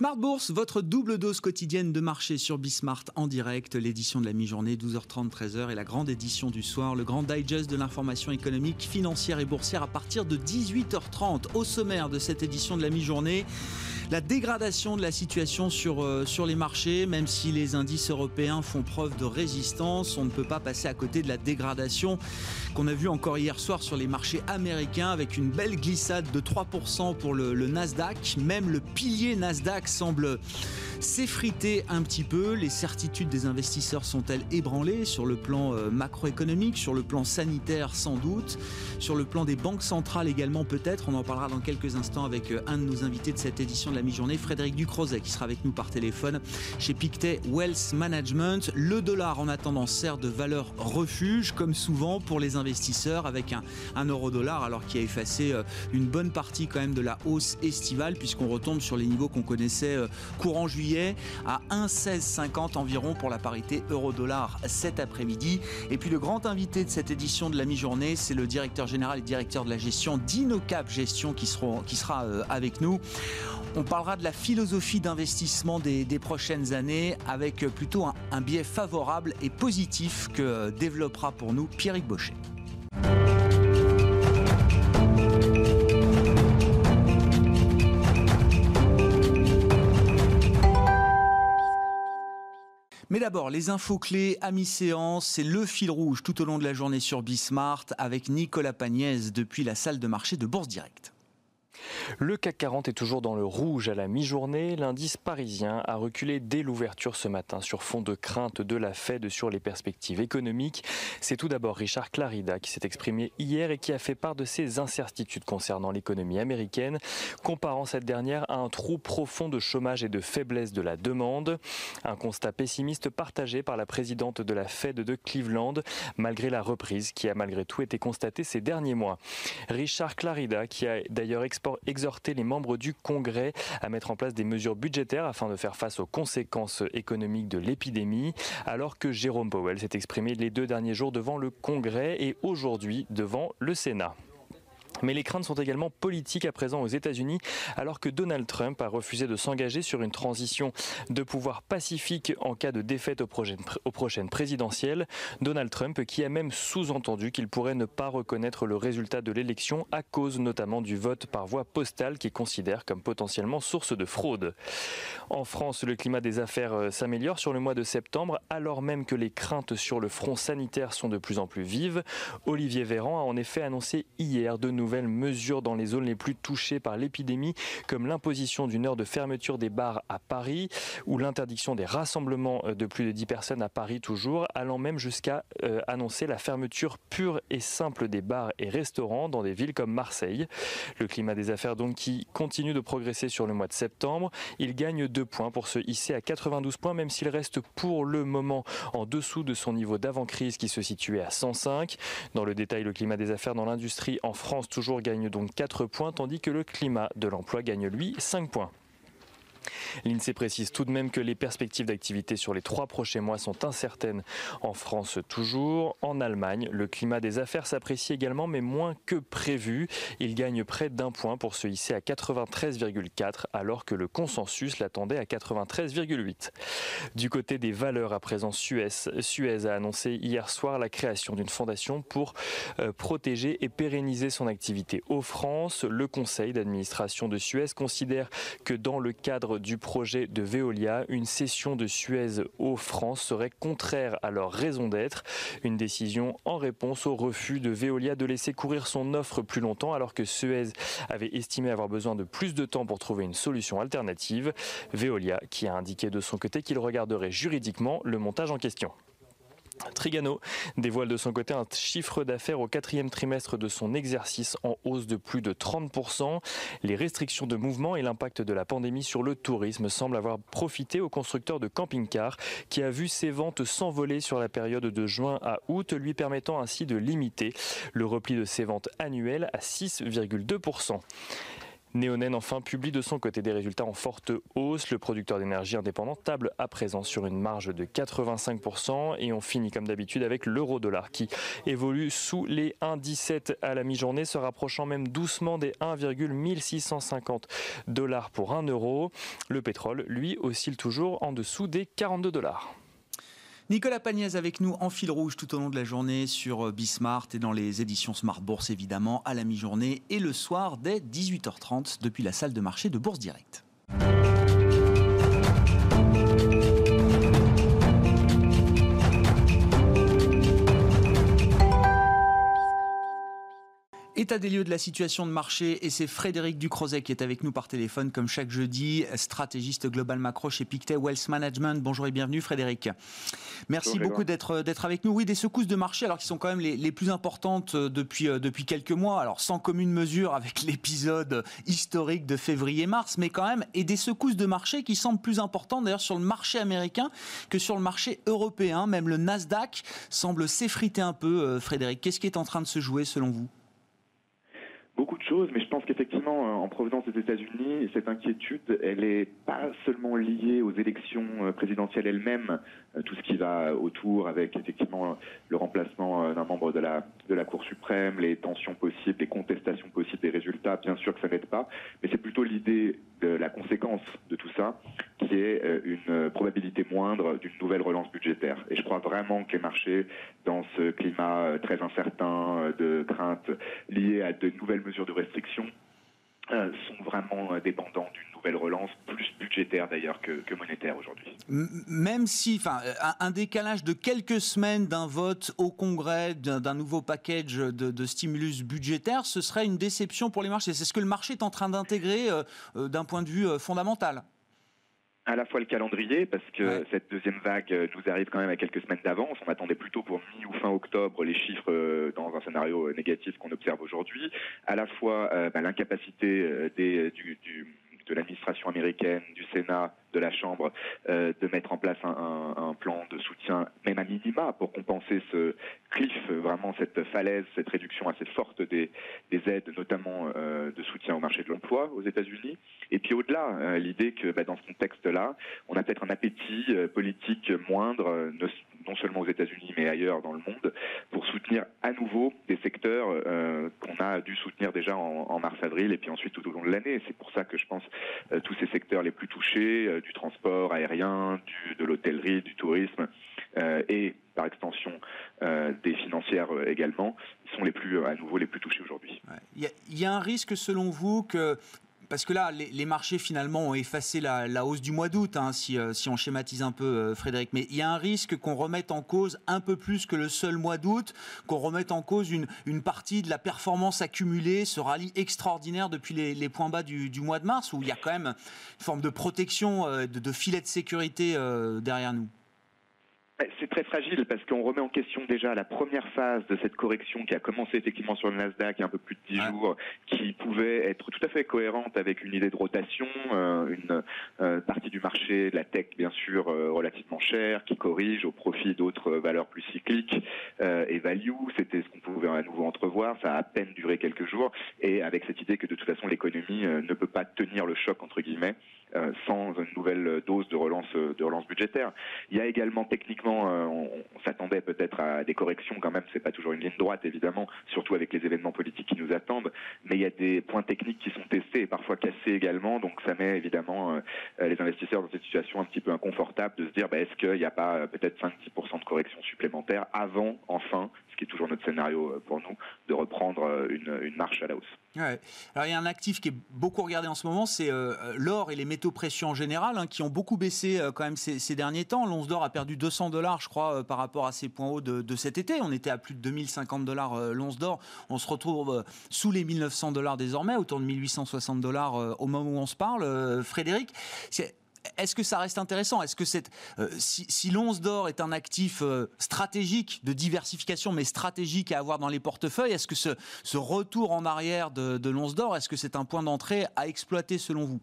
Smart Bourse, votre double dose quotidienne de marché sur Bismart en direct, l'édition de la mi-journée 12h30 13h et la grande édition du soir, le grand digest de l'information économique, financière et boursière à partir de 18h30 au sommaire de cette édition de la mi-journée la dégradation de la situation sur, euh, sur les marchés, même si les indices européens font preuve de résistance, on ne peut pas passer à côté de la dégradation qu'on a vue encore hier soir sur les marchés américains avec une belle glissade de 3% pour le, Nasdaq. Même le pilier Nasdaq semble s'effriter un petit peu. Les certitudes des investisseurs sont-elles ébranlées sur le plan euh, macroéconomique, sur le plan sanitaire sans doute, sur le plan des banques centrales également peut-être? On en parlera dans quelques instants avec euh, un de nos invités de cette édition de la mi-journée, Frédéric Ducrozet, qui sera avec nous par téléphone chez Pictet Wealth Management. Le dollar en attendant sert de valeur refuge, comme souvent pour les investisseurs, avec un, euro-dollar alors qui a effacé euh, une bonne partie quand même de la hausse estivale, puisqu'on retombe sur les niveaux qu'on connaissait courant juillet à 1,1650 environ pour la parité euro-dollar cet après-midi. Et puis le grand invité de cette édition de la mi-journée, c'est le directeur général et directeur de la gestion d'Inocap Gestion qui, qui sera euh, avec nous. On parlera de la philosophie d'investissement des, prochaines années avec plutôt un, biais favorable et positif que développera pour nous Pierrick Baucher. Mais d'abord, les infos clés à mi-séance, c'est le fil rouge tout au long de la journée sur Bismart avec Nicolas Pagnès depuis la salle de marché de Bourse Directe. Le CAC 40 est toujours dans le rouge à la mi-journée. L'indice parisien a reculé dès l'ouverture ce matin sur fond de crainte de la Fed sur les perspectives économiques. C'est tout d'abord Richard Clarida qui s'est exprimé hier et qui a fait part de ses incertitudes concernant l'économie américaine, comparant cette dernière à un trou profond de chômage et de faiblesse de la demande. Un constat pessimiste partagé par la présidente de la Fed de Cleveland, malgré la reprise qui a malgré tout été constatée ces derniers mois. Richard Clarida, qui a d'ailleurs exhorter les membres du Congrès à mettre en place des mesures budgétaires afin de faire face aux conséquences économiques de l'épidémie, alors que Jérôme Powell s'est exprimé les deux derniers jours devant le Congrès et aujourd'hui devant le Sénat. Mais les craintes sont également politiques à présent aux États-Unis, alors que Donald Trump a refusé de s'engager sur une transition de pouvoir pacifique en cas de défaite aux prochaines, présidentielles. Donald Trump qui a même sous-entendu qu'il pourrait ne pas reconnaître le résultat de l'élection à cause notamment du vote par voie postale qu'il considère comme potentiellement source de fraude. En France, le climat des affaires euh, s'améliore sur le mois de septembre, alors même que les craintes sur le front sanitaire sont de plus en plus vives. Olivier Véran a en effet annoncé hier de nouveau nouvelles mesures dans les zones les plus touchées par l'épidémie, comme l'imposition d'une heure de fermeture des bars à Paris ou l'interdiction des rassemblements euh, de plus de 10 personnes à Paris toujours, allant même jusqu'à euh, annoncer la fermeture pure et simple des bars et restaurants dans des villes comme Marseille. Le climat des affaires donc qui continue de progresser sur le mois de septembre. Il gagne deux points pour se hisser à 92 points, même s'il reste pour le moment en dessous de son niveau d'avant-crise qui se situait à 105. Dans le détail, le climat des affaires dans l'industrie en France toujours gagne donc 4 points, tandis que le climat de l'emploi gagne lui 5 points. L'INSEE précise tout de même que les perspectives d'activité sur les trois prochains mois sont incertaines en France toujours. En Allemagne, le climat des affaires s'apprécie également, mais moins que prévu. Il gagne près d'un point pour se hisser à 93,4, alors que le consensus l'attendait à 93,8. Du côté des valeurs, à présent, Suez, Suez a annoncé hier soir la création d'une fondation pour euh, protéger et pérenniser son activité aux France. Le conseil d'administration de Suez considère que dans le cadre du projet de Veolia, une cession de Suez aux France serait contraire à leur raison d'être. Une décision en réponse au refus de Veolia de laisser courir son offre plus longtemps alors que Suez avait estimé avoir besoin de plus de temps pour trouver une solution alternative. Veolia qui a indiqué de son côté qu'il regarderait juridiquement le montage en question. Trigano dévoile de son côté un chiffre d'affaires au quatrième trimestre de son exercice en hausse de plus de 30%. Les restrictions de mouvement et l'impact de la pandémie sur le tourisme semblent avoir profité au constructeur de camping-car qui a vu ses ventes s'envoler sur la période de juin à août, lui permettant ainsi de limiter le repli de ses ventes annuelles à 6,2%. Neonen enfin publie de son côté des résultats en forte hausse. Le producteur d'énergie indépendant table à présent sur une marge de 85% et on finit comme d'habitude avec l'euro-dollar qui évolue sous les 1,17 à la mi-journée, se rapprochant même doucement des 1,1650 dollars pour 1 euro. Le pétrole, lui, oscille toujours en dessous des 42 dollars. Nicolas Pagnès avec nous en fil rouge tout au long de la journée sur euh, Bismart et dans les éditions Smart Bourse évidemment à la mi-journée et le soir dès 18h30 depuis la salle de marché de Bourse Direct. État des lieux de la situation de marché et c'est Frédéric Ducrozet qui est avec nous par téléphone comme chaque jeudi, stratégiste global macro chez Pictet Wealth Management. Bonjour et bienvenue Frédéric. Merci beaucoup d'être d'être avec nous. Oui, des secousses de marché alors qui sont quand même les, les plus importantes euh, depuis euh, depuis quelques mois. Alors sans commune mesure avec l'épisode historique de février-mars, mais quand même et des secousses de marché qui semblent plus importantes d'ailleurs sur le marché américain que sur le marché européen. Même le Nasdaq semble s'effriter un peu. Euh, Frédéric, qu'est-ce qui est en train de se jouer selon vous? Beaucoup de choses, mais je pense qu'effectivement, euh, en provenance des États-Unis, cette inquiétude, elle n'est pas seulement liée aux élections euh, présidentielles elles-mêmes, euh, tout ce qui va autour, avec effectivement le remplacement d'un membre de la de la Cour suprême, les tensions possibles, les contestations possibles des résultats. Bien sûr que ça n'aide pas, mais c'est plutôt l'idée de la conséquence de tout ça, qui est une probabilité moindre d'une nouvelle relance budgétaire. Et je crois vraiment que les marchés, dans ce climat très incertain de crainte liées à de nouvelles mesures de restriction euh, sont vraiment euh, dépendants d'une nouvelle relance, plus budgétaire d'ailleurs que, monétaire aujourd'hui. Même si, enfin, un décalage de quelques semaines d'un vote au Congrès d'un nouveau package de, stimulus budgétaire, ce serait une déception pour les marchés. C'est ce que le marché est en train d'intégrer euh, d'un point de vue fondamental à la fois le calendrier, parce que cette deuxième vague euh, nous arrive quand même à quelques semaines d'avance. On attendait plutôt pour mi ou fin octobre les chiffres euh, dans un scénario euh, négatif qu'on observe aujourd'hui. À la fois bah, l'incapacité des, du, du de l'administration américaine, du Sénat, de la Chambre, euh, de mettre en place un, plan de soutien, même à minima, pour compenser ce cliff, vraiment cette falaise, cette réduction assez forte des, des aides, notamment euh, de soutien au marché de l'emploi aux États-Unis. Et puis au-delà, euh, l'idée que bah, dans ce contexte-là, on a peut-être un appétit politique moindre, non seulement aux États-Unis, mais ailleurs dans le monde, pour soutenir à nouveau des secteurs qu'on a dû soutenir déjà en, mars-avril et puis ensuite tout au long de l'année. C'est pour ça que je pense tous ces secteurs les plus touchés, du transport aérien, de l'hôtellerie, du tourisme euh, et par extension euh, des financières euh, également, sont les plus à nouveau les plus touchés aujourd'hui. Il y, a un risque selon vous que parce que là, les, marchés finalement ont effacé la, hausse du mois d'août, hein, si, euh, si, on schématise un peu, euh, Frédéric. Mais il y a un risque qu'on remette en cause un peu plus que le seul mois d'août, qu'on remette en cause une, partie de la performance accumulée, ce rallye extraordinaire depuis les, points bas du, mois de mars, où il y a quand même une forme de protection, euh, de filet de sécurité derrière nous. C'est très fragile parce qu'on remet en question déjà la première phase de cette correction qui a commencé effectivement sur le Nasdaq il y a un peu plus de 10 jours, qui pouvait être tout à fait cohérente avec une idée de rotation, euh, une euh, partie du marché, de la tech bien sûr euh, relativement chère, qui corrige au profit d'autres valeurs plus cycliques et value. C'était ce qu'on pouvait à nouveau entrevoir. Ça a à peine duré quelques jours et avec cette idée que de toute façon l'économie ne peut pas tenir le choc entre guillemets euh, sans une nouvelle dose de relance, de relance budgétaire. Il y a également techniquement, euh, on, s'attendait peut-être à des corrections quand même, c'est pas toujours une ligne droite évidemment, surtout avec les événements politiques qui nous attendent, mais il y a des points techniques qui sont testés et parfois cassés également, donc ça met évidemment euh, les investisseurs dans cette situation un petit peu inconfortable de se dire bah, est-ce qu'il n'y a pas peut-être 5-10% de correction supplémentaire avant, enfin, ce qui est toujours notre scénario pour nous, de reprendre une marche à la hausse. Alors il y a un actif qui est beaucoup regardé en ce moment, c'est euh, l'or et les métaux précieux en général, hein, qui ont beaucoup baissé euh, quand même ces, derniers temps. L'once d'or a perdu 200 dollars, je crois, euh, par rapport à ses points hauts de, cet été. On était à plus de 2050 dollars l'once d'or. On se retrouve sous les 1900 dollars désormais, autour de 1860 dollars au moment où on se parle. Frédéric, est-ce que ça reste intéressant? Est-ce que cette, euh, si, si l'once d'or est un actif euh, stratégique de diversification, mais stratégique à avoir dans les portefeuilles, est-ce que ce, ce, retour en arrière de, de l'once d'or, est-ce que c'est un point d'entrée à exploiter selon vous?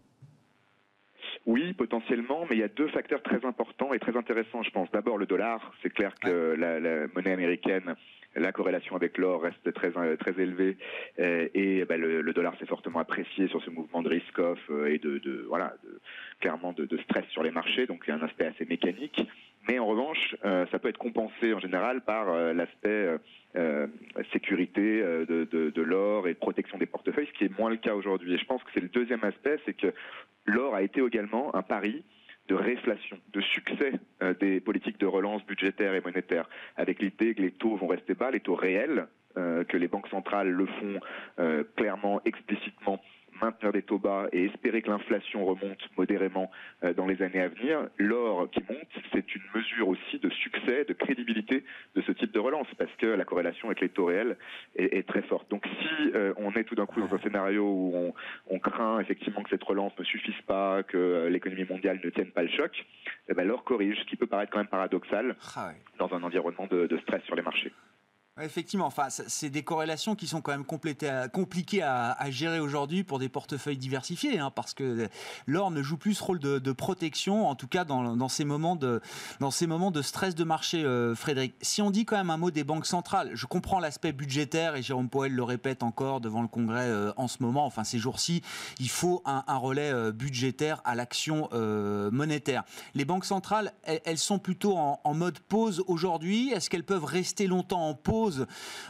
Oui, potentiellement, mais il y a deux facteurs très importants et très intéressants, je pense. D'abord, le dollar. C'est clair que la, la, monnaie américaine la corrélation avec l'or reste très très élevée et bah, le, dollar s'est fortement apprécié sur ce mouvement de risk-off et de, voilà clairement de, de, stress sur les marchés. Donc il y a un aspect assez mécanique. Mais en revanche, ça peut être compensé en général par l'aspect euh, sécurité euh, de, l'or et protection des portefeuilles, ce qui est moins le cas aujourd'hui. Et je pense que c'est le deuxième aspect, c'est que l'or a été également un pari de réflation, de succès euh, des politiques de relance budgétaire et monétaire, avec l'idée que les taux vont rester bas, les taux réels, que les banques centrales le font clairement, explicitement maintenir des taux bas et espérer que l'inflation remonte modérément euh, dans les années à venir, l'or qui monte, c'est une mesure aussi de succès, de crédibilité de ce type de relance, parce que la corrélation avec les taux réels est, très forte. Donc si euh, on est tout d'un coup dans un scénario où on, craint effectivement que cette relance ne suffise pas, que euh, l'économie mondiale ne tienne pas le choc, eh ben, l'or corrige, ce qui peut paraître quand même paradoxal ah dans un environnement de stress sur les marchés. Effectivement, enfin, c'est des corrélations qui sont quand même compliquées à, gérer aujourd'hui pour des portefeuilles diversifiés, hein, parce que l'or ne joue plus ce rôle de, protection, en tout cas dans, ces moments de, stress de marché, euh, Frédéric. Si on dit quand même un mot des banques centrales, je comprends l'aspect budgétaire, et Jérôme Poel le répète encore devant le Congrès euh, en ce moment, enfin ces jours-ci, il faut un, relais euh, budgétaire à l'action monétaire. Les banques centrales, elles, sont plutôt en mode pause aujourd'hui. Est-ce qu'elles peuvent rester longtemps en pause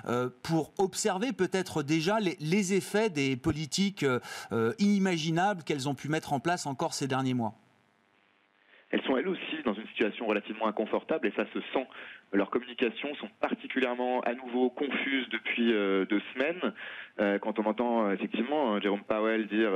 euh, pour observer peut-être déjà les, effets des politiques euh, inimaginables qu'elles ont pu mettre en place encore ces derniers mois. Elles sont elles aussi dans une situation relativement inconfortable et ça se sent leurs communications sont particulièrement à nouveau confuses depuis euh, deux semaines. Euh, quand on entend euh, effectivement Jérôme Powell dire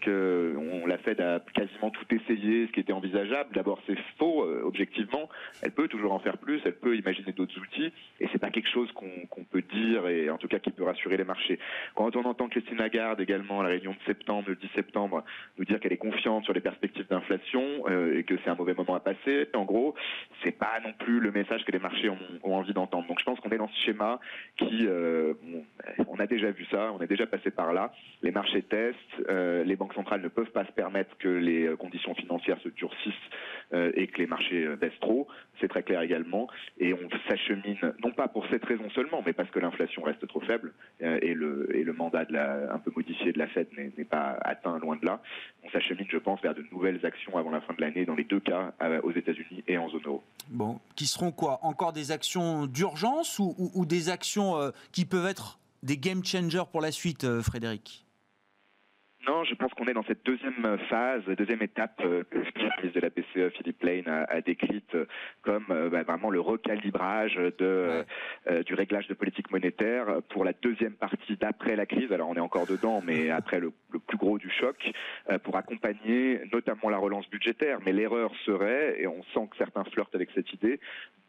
que on, la Fed a quasiment tout essayé, ce qui était envisageable, d'abord c'est faux objectivement. Elle peut toujours en faire plus, elle peut imaginer d'autres outils, et c'est pas quelque chose qu'on peut dire et en tout cas qui peut rassurer les marchés. Quand on entend Christine Lagarde également à la réunion de septembre, le 10 septembre, nous dire qu'elle est confiante sur les perspectives d'inflation et que c'est un mauvais moment à passer, en gros, c'est pas non plus le message que les marchés ont, envie d'entendre. Donc je pense qu'on est dans ce schéma qui, euh, on a déjà vu ça, on est déjà passé par là. Les marchés testent, euh, les banques centrales ne peuvent pas se permettre que les euh, conditions financières se durcissent et que les marchés baissent trop. C'est très clair également. Et on s'achemine, non pas pour cette raison seulement, mais parce que l'inflation reste trop faible et le, mandat un peu modifié de la Fed n'est pas atteint loin de là. On s'achemine, je pense, vers de nouvelles actions avant la fin de l'année dans les deux cas, aux États-Unis et en zone euro. Bon, qui seront quoi? Encore des actions d'urgence ou, des actions euh, qui peuvent être des game changers pour la suite, euh, Frédéric? Non, je pense qu'on est dans cette deuxième phase, deuxième étape euh, que le ministre de la BCE, Philippe Lane, a, décrite comme bah, vraiment le recalibrage de, du réglage de politique monétaire pour la deuxième partie d'après la crise. Alors on est encore dedans, mais après le, le plus gros du choc, pour accompagner notamment la relance budgétaire. Mais l'erreur serait, et on sent que certains flirtent avec cette idée,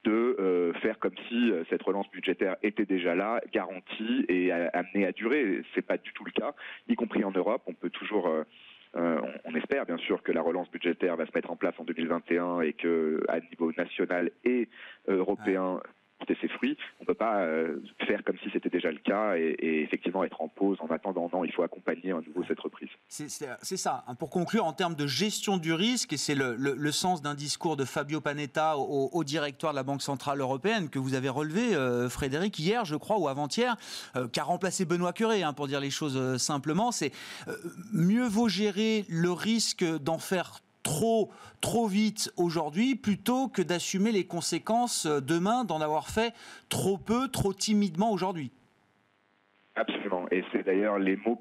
de euh, faire comme si euh, cette relance budgétaire était déjà là, garantie et amenée à durer. C'est pas du tout le cas, y compris en Europe. On peut toujours euh, on, espère bien sûr que la relance budgétaire va se mettre en place en 2021 et que à niveau national et européen, ses fruits. On ne peut pas euh, faire comme si c'était déjà le cas et, effectivement être en pause en attendant. Non, il faut accompagner à nouveau cette reprise. C'est ça. Hein. Pour conclure, en termes de gestion du risque, et c'est le, sens d'un discours de Fabio Panetta au, directoire de la Banque Centrale Européenne que vous avez relevé, euh, Frédéric, hier, je crois, ou avant-hier, euh, qui a remplacé Benoît Curé, hein, pour dire les choses simplement. C'est mieux vaut gérer le risque d'en faire trop, trop vite aujourd'hui plutôt que d'assumer les conséquences euh, demain d'en avoir fait trop peu, trop timidement aujourd'hui. Absolument. Et c'est d'ailleurs les mots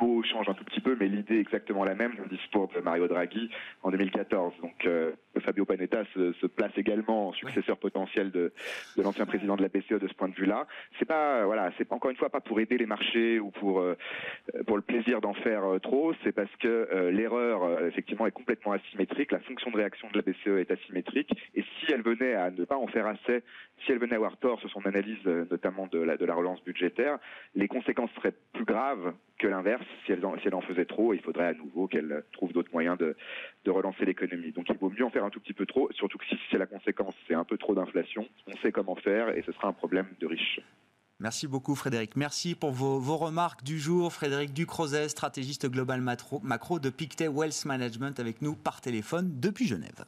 mots changent un tout petit peu, mais l'idée est exactement la même. Le discours de Mario Draghi en 2014. Donc euh, Fabio Panetta se, place également en successeur potentiel de, l'ancien président de la BCE de ce point de vue-là. C'est pas voilà, c'est encore une fois pas pour aider les marchés ou pour euh, pour le plaisir d'en faire euh, trop, c'est parce que l'erreur effectivement est complètement asymétrique, la fonction de réaction de la BCE est asymétrique, et si elle venait à ne pas en faire assez, si elle venait à avoir tort sur son analyse notamment de la relance budgétaire, les conséquences seraient plus graves que l'inverse, si elle, en faisait trop, il faudrait à nouveau qu'elle trouve d'autres moyens de, relancer l'économie. Donc il vaut mieux en faire un tout petit peu trop, surtout que si c'est la conséquence, c'est un peu trop d'inflation, on sait comment faire et ce sera un problème de riches. Merci beaucoup Frédéric. Merci pour vos, vos remarques du jour. Frédéric Ducrozet, stratégiste global macro de Pictet Wealth Management avec nous par téléphone depuis Genève.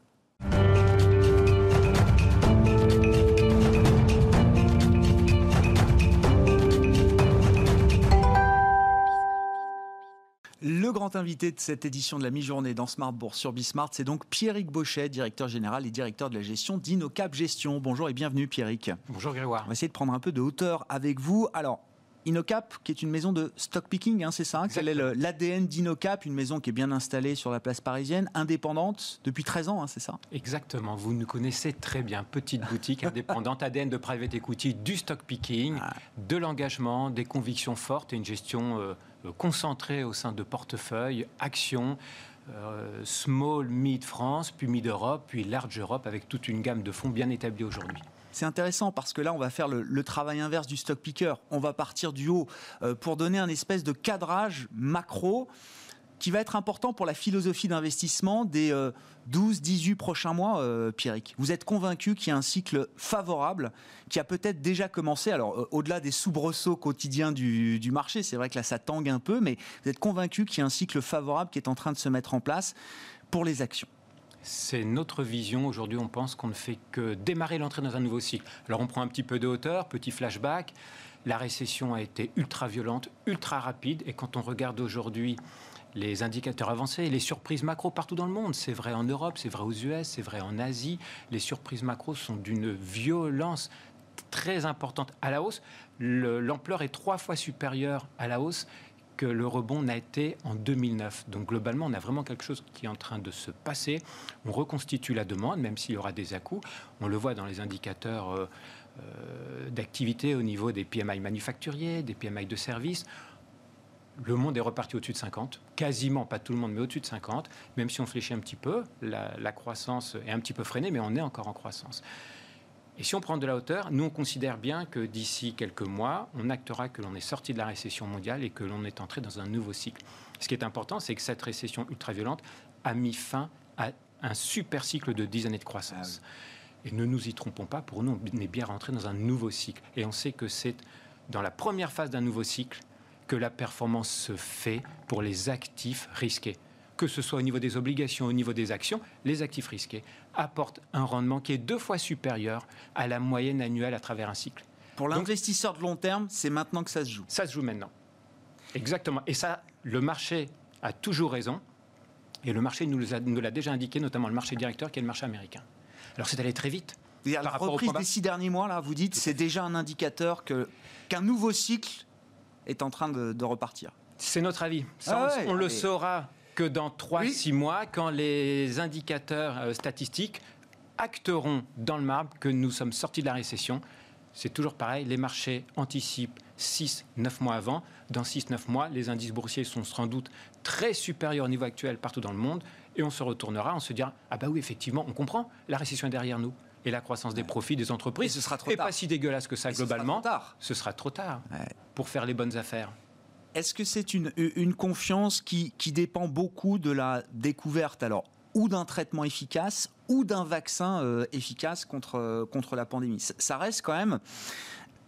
Le grand invité de cette édition de la mi-journée dans Smart Bourse sur Bismart, c'est donc Pierrick Bochet, directeur général et directeur de la gestion d'Inocap Gestion. Bonjour et bienvenue Pierrick. Bonjour Grégoire. On va essayer de prendre un peu de hauteur avec vous. Alors, Inocap, qui est une maison de stock picking, hein, c'est ça Quel est l'ADN d'Inocap, une maison qui est bien installée sur la place parisienne, indépendante depuis 13 ans, hein, c'est ça? Exactement, vous nous connaissez très bien. Petite boutique indépendante, ADN de private equity, du stock picking, ah. de l'engagement, des convictions fortes et une gestion euh, concentrée au sein de portefeuilles, actions. Euh, small, mid France, puis mid Europe, puis large Europe, avec toute une gamme de fonds bien établis aujourd'hui c'est intéressant parce que là, on va faire le, travail inverse du stock picker. On va partir du haut euh, pour donner un espèce de cadrage macro qui va être important pour la philosophie d'investissement des 12-18 euh, prochains mois, euh, Pierrick. Vous êtes convaincu qu'il y a un cycle favorable qui a peut-être déjà commencé, alors au-delà des soubresauts quotidiens du, du marché, c'est vrai que là ça tangue un peu, mais vous êtes convaincu qu'il y a un cycle favorable qui est en train de se mettre en place pour les actions c'est notre vision. Aujourd'hui, on pense qu'on ne fait que démarrer l'entrée dans un nouveau cycle. Alors, on prend un petit peu de hauteur, petit flashback. La récession a été ultra violente, ultra rapide. Et quand on regarde aujourd'hui les indicateurs avancés, les surprises macro partout dans le monde, c'est vrai en Europe, c'est vrai aux US, c'est vrai en Asie, les surprises macro sont d'une violence très importante à la hausse. L'ampleur est trois fois supérieure à la hausse que le rebond n'a été en 2009. Donc globalement, on a vraiment quelque chose qui est en train de se passer. On reconstitue la demande, même s'il y aura des à-coups. On le voit dans les indicateurs euh, euh, d'activité au niveau des PMI manufacturiers, des PMI de services. Le monde est reparti au-dessus de 50, quasiment pas tout le monde, mais au-dessus de 50. Même si on fléchit un petit peu, la croissance est un petit peu freinée, mais on est encore en croissance. Et si on prend de la hauteur, nous on considère bien que d'ici quelques mois, on actera que l'on est sorti de la récession mondiale et que l'on est entré dans un nouveau cycle. Ce qui est important, c'est que cette récession ultra-violente a mis fin à un super cycle de 10 années de croissance. Ah et ne nous y trompons pas, pour nous, on est bien rentré dans un nouveau cycle. Et on sait que c'est dans la première phase d'un nouveau cycle que la performance se fait pour les actifs risqués que ce soit au niveau des obligations, au niveau des actions, les actifs risqués apportent un rendement qui est deux fois supérieur à la moyenne annuelle à travers un cycle. Pour l'investisseur de long terme, c'est maintenant que ça se joue. Ça se joue maintenant. Exactement. Et ça, le marché a toujours raison. Et le marché nous l'a déjà indiqué, notamment le marché directeur, qui est le marché américain. Alors c'est allé très vite. la reprise des six derniers mois, là, vous dites, c'est déjà un indicateur qu'un nouveau cycle est en train de, repartir. C'est notre avis. Ça, ah on, le saura que dans 3-6 mois, quand les indicateurs euh, statistiques acteront dans le marbre que nous sommes sortis de la récession, c'est toujours pareil, les marchés anticipent 6-9 mois avant. Dans 6-9 mois, les indices boursiers sont sans doute très supérieurs au niveau actuel partout dans le monde, et on se retournera, on se dira, ah bah oui, effectivement, on comprend, la récession est derrière nous. Et la croissance des profits des entreprises ce sera trop pas si dégueulasse que ça globalement. Ce sera trop tard, pour faire les bonnes affaires. Est-ce que c'est une, une, confiance qui, qui, dépend beaucoup de la découverte alors ou d'un traitement efficace ou d'un vaccin euh, efficace contre, contre la pandémie? Ça reste quand même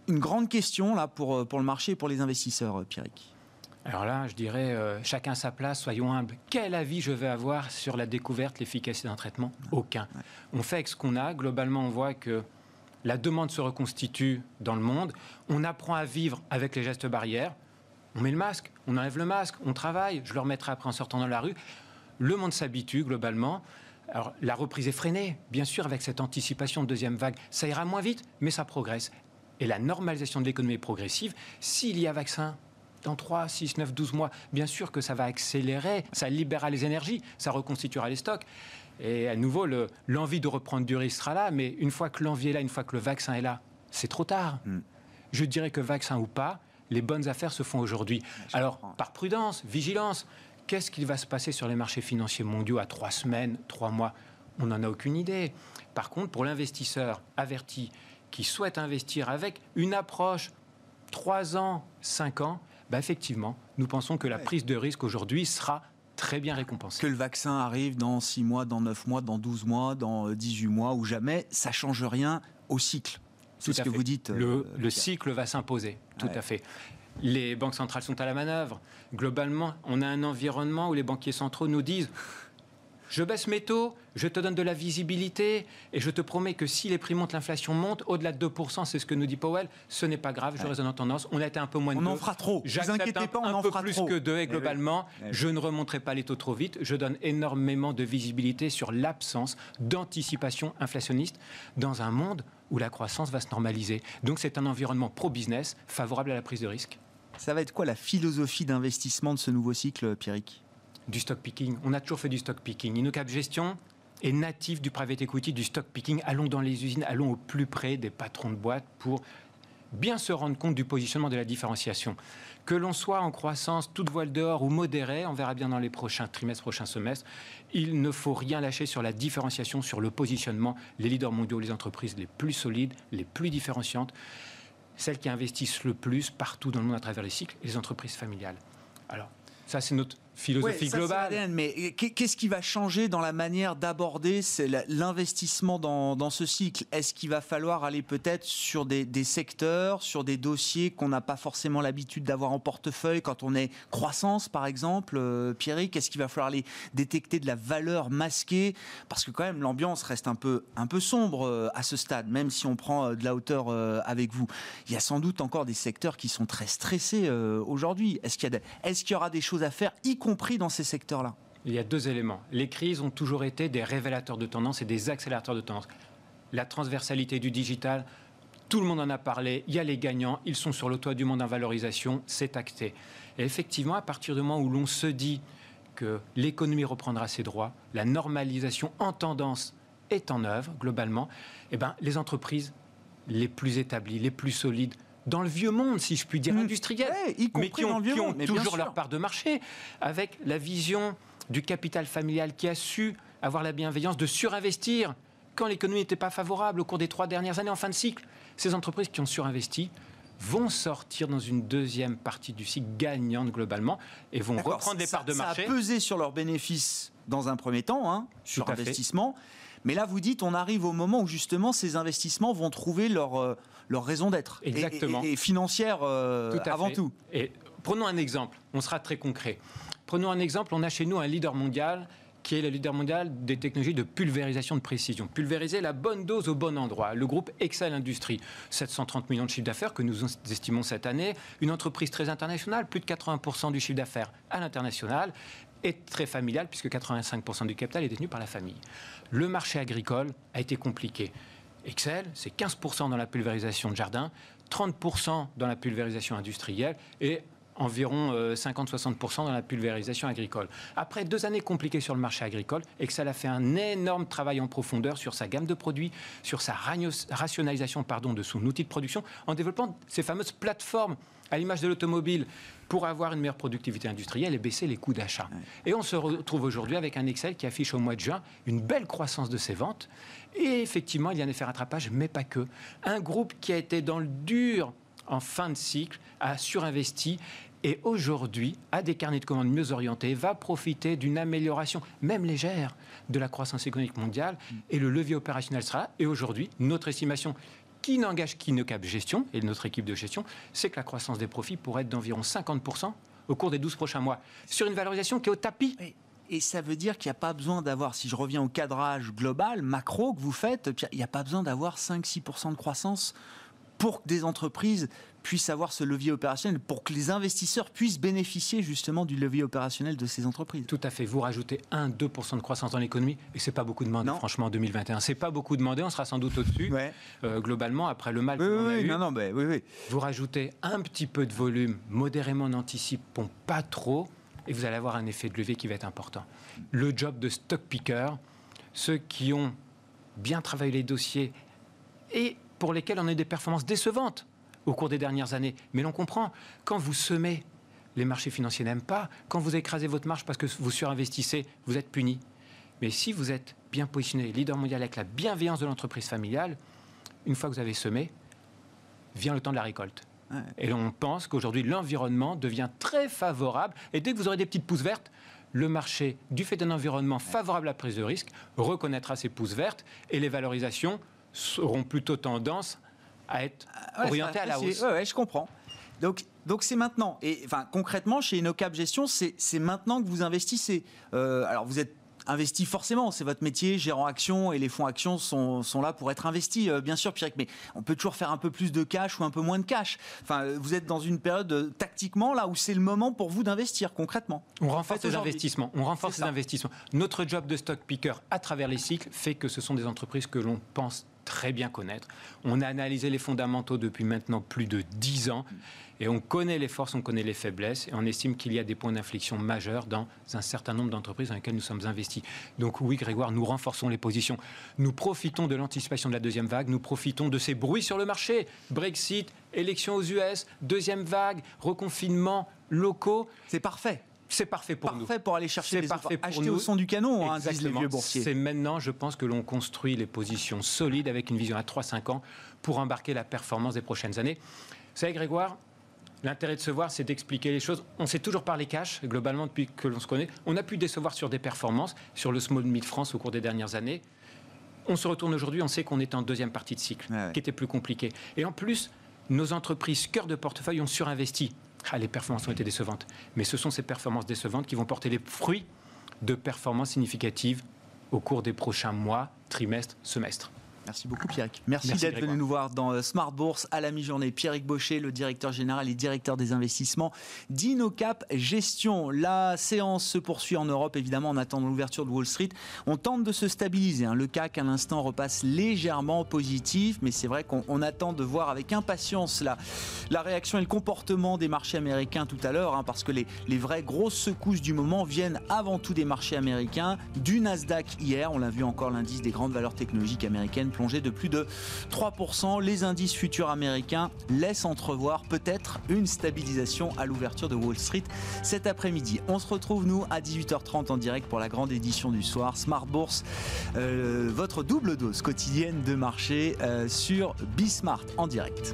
une grande question là pour, euh, pour le marché et pour les investisseurs, euh, Pierrick. Alors là, je dirais, chacun sa place, soyons humbles. Quel avis je vais avoir sur la découverte, l'efficacité d'un traitement? Aucun. On fait avec ce qu'on a. Globalement, on voit que la demande se reconstitue dans le monde. On apprend à vivre avec les gestes barrières on met le masque, on enlève le masque, on travaille, je le remettrai après en sortant dans la rue. Le monde s'habitue globalement. Alors, la reprise est freinée, bien sûr, avec cette anticipation de deuxième vague. Ça ira moins vite, mais ça progresse. Et la normalisation de l'économie est progressive. S'il y a vaccin dans 3, 6, 9, 12 mois, bien sûr que ça va accélérer, ça libérera les énergies, ça reconstituera les stocks. Et à nouveau, l'envie de reprendre du risque sera là, mais une fois que l'envie est là, une fois que le vaccin est là, c'est trop tard. Hmm. Je dirais que vaccin ou pas, les bonnes affaires se font aujourd'hui. Alors, par prudence, vigilance, qu'est-ce qui va se passer sur les marchés financiers mondiaux à trois semaines, trois mois? On n'en a aucune idée. Par contre, pour l'investisseur averti qui souhaite investir avec une approche trois ans, cinq ans, bah effectivement, nous pensons que la prise de risque aujourd'hui sera très bien récompensée. Que le vaccin arrive dans six mois, dans neuf mois, dans 12 mois, dans 18 mois ou jamais, ça change rien au cycle. C'est ce que vous dites. Le, euh, cycle va s'imposer, tout à fait. Les banques centrales sont à la manœuvre. Globalement, on a un environnement où les banquiers centraux nous disent Je baisse mes taux, je te donne de la visibilité et je te promets que si les prix montent, l'inflation monte, au-delà de 2%, c'est ce que nous dit Powell, ce n'est pas grave, je raisonne en tendance. On a été un peu moins de On en fera trop. Vous inquiétez pas, on un en peu fera plus trop. que 2 et Eh globalement, oui. Eh je ne remonterai pas les taux trop vite. Je donne énormément de visibilité sur l'absence d'anticipation inflationniste dans un monde où la croissance va se normaliser. Donc c'est un environnement pro-business favorable à la prise de risque. Ça va être quoi la philosophie d'investissement de ce nouveau cycle, Pierrick? Du stock picking. On a toujours fait du stock picking. InnoCap Gestion est natif du private equity, du stock picking. Allons dans les usines, allons au plus près des patrons de boîtes pour bien se rendre compte du positionnement de la différenciation. Que l'on soit en croissance, toute voile dehors ou modérée, on verra bien dans les prochains trimestres, prochains semestres, il ne faut rien lâcher sur la différenciation, sur le positionnement. Les leaders mondiaux, les entreprises les plus solides, les plus différenciantes, celles qui investissent le plus partout dans le monde à travers les cycles, les entreprises familiales. Alors, ça, c'est notre philosophie Ouais, ça, globale. l'ADN, mais qu'est- qu'est-ce qui va changer dans la manière d'aborder l'investissement dans, dans ce cycle? Est-ce qu'il va falloir aller peut-être sur des, des secteurs, sur des dossiers qu'on n'a pas forcément l'habitude d'avoir en portefeuille quand on est croissance, par exemple, euh, Pierrick? Est-ce qu'il va falloir aller détecter de la valeur masquée? Parce que quand même, l'ambiance reste un peu, un peu sombre euh, à ce stade, même si on prend euh, de la hauteur euh, avec vous. Il y a sans doute encore des secteurs qui sont très stressés aujourd'hui. Est-ce qu'il y, est-ce qu'il y aura des choses à faire, y compris dans ces secteurs-là Il y a deux éléments. Les crises ont toujours été des révélateurs de tendance et des accélérateurs de tendance. La transversalité du digital, tout le monde en a parlé, il y a les gagnants, ils sont sur le toit du monde en valorisation, c'est acté. Et effectivement, à partir du moment où l'on se dit que l'économie reprendra ses droits, la normalisation en tendance est en œuvre globalement, eh ben, les entreprises les plus établies, les plus solides, dans le vieux monde, si je puis dire, Mmh. industriel, Ouais, y compris mais qui ont, qui mais toujours leur part de marché, avec la vision du capital familial qui a su avoir la bienveillance de surinvestir quand l'économie n'était pas favorable au cours des trois dernières années en fin de cycle. Ces entreprises qui ont surinvesti vont sortir dans une deuxième partie du cycle gagnante globalement et vont reprendre ça- parts de ça marché. a pesé sur leurs bénéfices dans un premier temps, hein, sur fait. investissement. Mais là, vous dites, on arrive au moment où justement ces investissements vont trouver leur, euh, leur raison d'être. Exactement. Et, et financière euh, Tout avant fait. tout. Et prenons un exemple, on sera très concret. Prenons un exemple, on a chez nous un leader mondial qui est le leader mondial des technologies de pulvérisation de précision. Pulvériser la bonne dose au bon endroit. Le groupe Excel Industries, 730 millions de chiffre d'affaires que nous estimons cette année. Une entreprise très internationale, plus de 80% du chiffre d'affaires à l'international et très familiale puisque 85% du capital est détenu par la famille. Le marché agricole a été compliqué. Excel, c'est 15% dans la pulvérisation de jardin, 30% dans la pulvérisation industrielle et environ euh, 50-60% dans la pulvérisation agricole. Après deux années compliquées sur le marché agricole, Excel a fait un énorme travail en profondeur sur sa gamme de produits, sur sa rationalisation pardon, de son outil de production, en développant ces fameuses plateformes à l'image de l'automobile pour avoir une meilleure productivité industrielle et baisser les coûts d'achat. Et on se retrouve aujourd'hui avec un Excel qui affiche au mois de juin une belle croissance de ses ventes. Et effectivement, il y a un effet rattrapage, mais pas que. Un groupe qui a été dans le dur en fin de cycle a surinvesti et aujourd'hui a des carnets de commandes mieux orientés, va profiter d'une amélioration, même légère, de la croissance économique mondiale et le levier opérationnel sera là. Et aujourd'hui, notre estimation qui n'engage qu'Innocap Gestion et notre équipe de gestion, c'est que la croissance des profits pourrait être d'environ 50% au cours des 12 prochains mois, sur une valorisation qui est au tapis. Et, ça veut dire qu'il n'y a pas besoin d'avoir, si je reviens au cadrage global, macro que vous faites, il n'y a pas besoin d'avoir 5-6% de croissance pour que des entreprises puissent avoir ce levier opérationnel, pour que les investisseurs puissent bénéficier justement du levier opérationnel de ces entreprises. Tout à fait. Vous rajoutez 1-2% de croissance dans l'économie et c'est pas beaucoup demandé, Non. franchement, en 2021. C'est pas beaucoup demandé, on sera sans doute au-dessus. Ouais. Euh, globalement, après le mal Oui, a oui, eu, non, non, oui, vous rajoutez un petit peu de volume, modérément n'anticipons pas trop, et vous allez avoir un effet de levier qui va être important. Le job de stock picker, ceux qui ont bien travaillé les dossiers et pour lesquels on a eu des performances décevantes au cours des dernières années. Mais l'on comprend, quand vous semez, les marchés financiers n'aiment pas, quand vous écrasez votre marge parce que vous surinvestissez, vous êtes puni. Mais si vous êtes bien positionné, leader mondial avec la bienveillance de l'entreprise familiale, une fois que vous avez semé, vient le temps de la récolte. Ouais. Et on pense qu'aujourd'hui, l'environnement devient très favorable. Et dès que vous aurez des petites pousses vertes, le marché, du fait d'un environnement favorable à la prise de risque, reconnaîtra ces pousses vertes et les valorisations seront plutôt tendance à être Ouais, orientées c'est à la hausse. Ouais, ouais, je comprends. Donc, donc c'est maintenant. Et enfin, concrètement, chez InnoCap Gestion, c'est c'est maintenant que vous investissez. Euh, alors, vous êtes investi forcément, c'est votre métier, gérant action, et les fonds actions sont, sont là pour être investis, bien sûr, Pierre. Mais on peut toujours faire un peu plus de cash ou un peu moins de cash. Enfin, vous êtes dans une période tactiquement là où c'est le moment pour vous d'investir concrètement. On renforce les investissements. On renforce les investissements. Notre job de stock picker à travers les cycles fait que ce sont des entreprises que l'on pense très bien connaître. On a analysé les fondamentaux depuis maintenant plus de 10 ans. Et on connaît les forces, on connaît les faiblesses, et on estime qu'il y a des points d'inflexion majeurs dans un certain nombre d'entreprises dans lesquelles nous sommes investis. Donc oui, Grégoire, nous renforçons les positions. Nous profitons de l'anticipation de la deuxième vague, nous profitons de ces bruits sur le marché. Brexit, élections aux US, deuxième vague, reconfinement locaux. C'est parfait. C'est parfait pour nous. Parfait pour aller chercher les parfait pour acheter au son du canon, hein, les vieux boursiers. C'est maintenant, je pense, que l'on construit les positions solides avec une vision à 3-5 ans pour embarquer la performance des prochaines années. Vous savez, Grégoire, L'intérêt de se voir, c'est d'expliquer les choses. On sait toujours parler cash, globalement, depuis que l'on se connaît. On a pu décevoir sur des performances, sur le small mid France au cours des dernières années. On se retourne aujourd'hui, on sait qu'on est en deuxième partie de cycle, qui était plus compliquée. Et en plus, nos entreprises cœur de portefeuille ont surinvesti. Ah, les performances ont été décevantes. Mais ce sont ces performances décevantes qui vont porter les fruits de performances significatives au cours des prochains mois, trimestres, semestres. Merci beaucoup Pierrick. Merci, d'être venu nous voir dans euh, Smart Bourse à la mi-journée. Pierrick Baucher, le directeur général et directeur des investissements d'Inocap Gestion. La séance se poursuit en Europe, évidemment, en attendant l'ouverture de Wall Street. On tente de se stabiliser. Hein. Le CAC, à l'instant, repasse légèrement positif, mais c'est vrai qu'on attend de voir avec impatience la, la réaction et le comportement des marchés américains tout à l'heure, hein, parce que les, les vraies grosses secousses du moment viennent avant tout des marchés américains, du Nasdaq hier, on l'a vu encore l'indice des grandes valeurs technologiques américaines de plus de 3%. Les indices futurs américains laissent entrevoir peut-être une stabilisation à l'ouverture de Wall Street cet après-midi. On se retrouve nous à 18h30 en direct pour la grande édition du soir. Smart Bourse, euh, votre double dose quotidienne de marché euh, sur Bismart en direct.